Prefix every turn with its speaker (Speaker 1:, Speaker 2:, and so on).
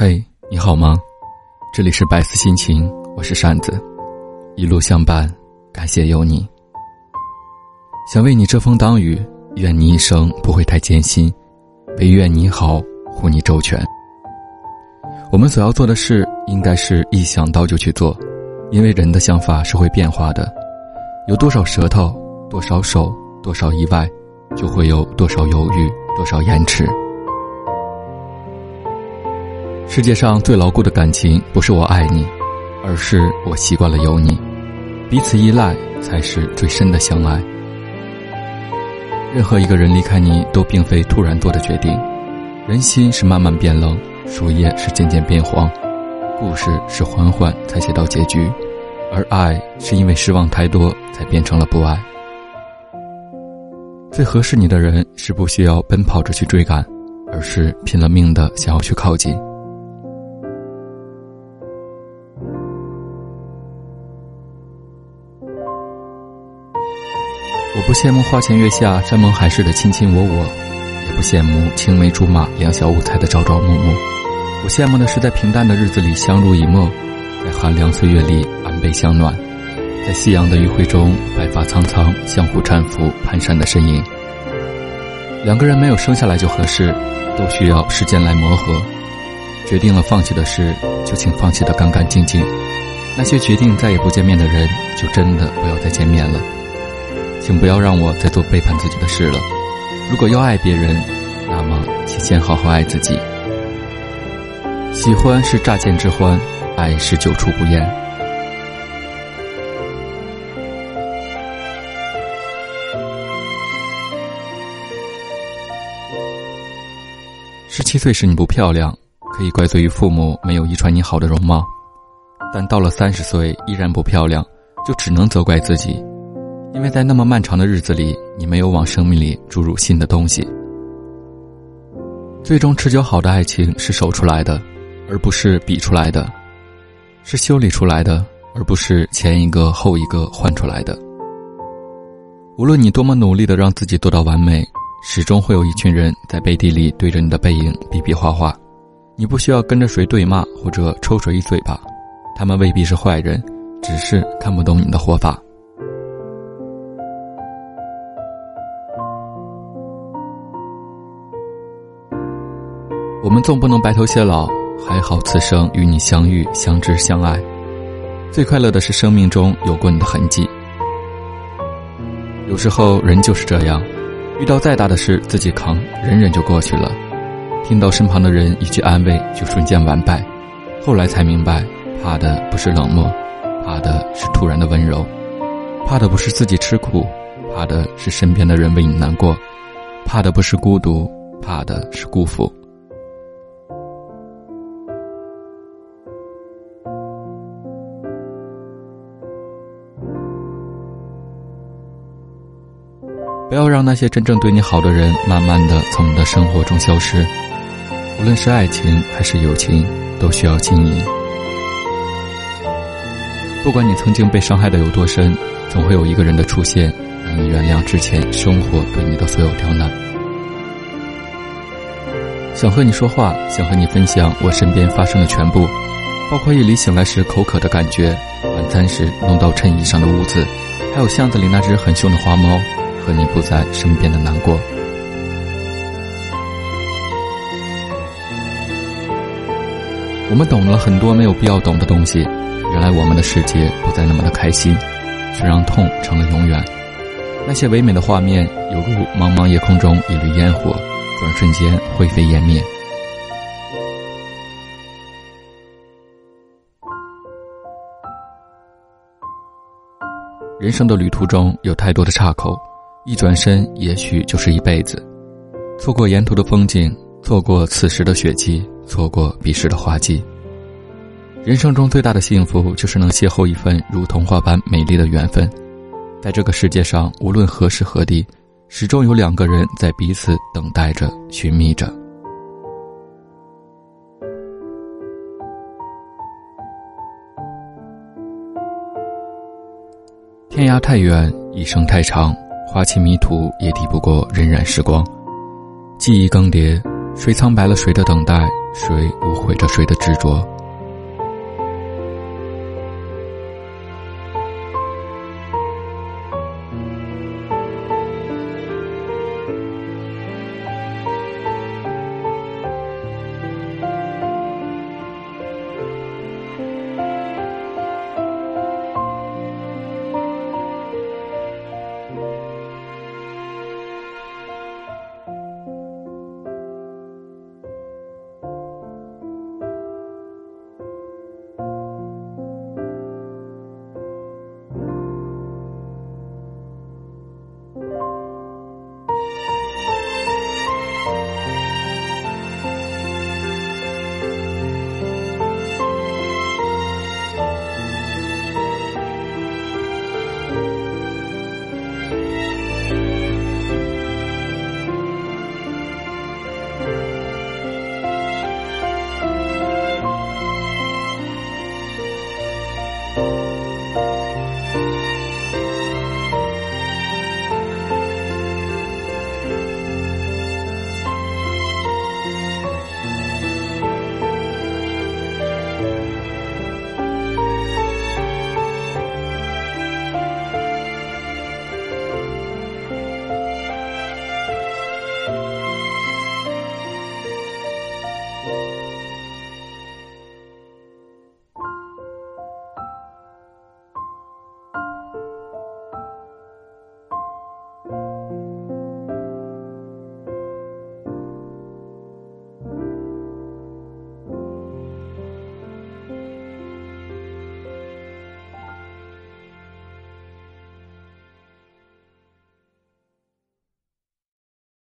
Speaker 1: 嘿，你好吗？这里是百思心情，我是扇子，一路相伴，感谢有你。想为你遮风挡雨，愿你一生不会太艰辛，唯愿你好，护你周全。我们所要做的事，应该是一想到就去做，因为人的想法是会变化的，有多少舌头，多少手，多少意外，就会有多少犹豫，多少延迟。世界上最牢固的感情，不是我爱你，而是我习惯了有你，彼此依赖才是最深的相爱。任何一个人离开你，都并非突然做的决定，人心是慢慢变冷，树叶是渐渐变黄，故事是缓缓才写到结局，而爱是因为失望太多，才变成了不爱。最合适你的人，是不需要奔跑着去追赶，而是拼了命的想要去靠近。我不羡慕花前月下山盟海誓的卿卿我我，也不羡慕青梅竹马两小无猜的朝朝暮暮。我羡慕的是在平淡的日子里相濡以沫，在寒凉岁月里安倍相暖，在夕阳的余晖中白发苍苍相互搀扶蹒跚的身影。两个人没有生下来就合适，都需要时间来磨合。决定了放弃的事，就请放弃的干干净净。那些决定再也不见面的人，就真的不要再见面了。请不要让我再做背叛自己的事了。如果要爱别人，那么请先好好爱自己。喜欢是乍见之欢，爱是久处不厌。十七岁时你不漂亮，可以怪罪于父母没有遗传你好的容貌；但到了三十岁依然不漂亮，就只能责怪自己。因为在那么漫长的日子里，你没有往生命里注入新的东西。最终持久好的爱情是守出来的，而不是比出来的；是修理出来的，而不是前一个后一个换出来的。无论你多么努力的让自己做到完美，始终会有一群人在背地里对着你的背影比比划划。你不需要跟着谁对骂或者抽谁一嘴巴，他们未必是坏人，只是看不懂你的活法。们总不能白头偕老，还好此生与你相遇、相知、相爱。最快乐的是生命中有过你的痕迹。有时候人就是这样，遇到再大的事自己扛，忍忍就过去了。听到身旁的人一句安慰，就瞬间完败。后来才明白，怕的不是冷漠，怕的是突然的温柔，怕的不是自己吃苦，怕的是身边的人为你难过，怕的不是孤独，怕的是辜负。不要让那些真正对你好的人慢慢的从你的生活中消失。无论是爱情还是友情，都需要经营。不管你曾经被伤害的有多深，总会有一个人的出现，让你原谅之前生活对你的所有刁难。想和你说话，想和你分享我身边发生的全部，包括夜里醒来时口渴的感觉，晚餐时弄到衬衣上的污渍，还有巷子里那只很凶的花猫。和你不在身边的难过，我们懂了很多没有必要懂的东西。原来我们的世界不再那么的开心，却让痛成了永远。那些唯美的画面，犹如茫茫夜空中一缕烟火，转瞬间灰飞烟灭。人生的旅途中有太多的岔口。一转身，也许就是一辈子。错过沿途的风景，错过此时的雪季，错过彼时的花季。人生中最大的幸福，就是能邂逅一份如童话般美丽的缘分。在这个世界上，无论何时何地，始终有两个人在彼此等待着、寻觅着。天涯太远，一生太长。花期迷途也抵不过荏苒时光，记忆更迭，谁苍白了谁的等待，谁无悔着谁的执着。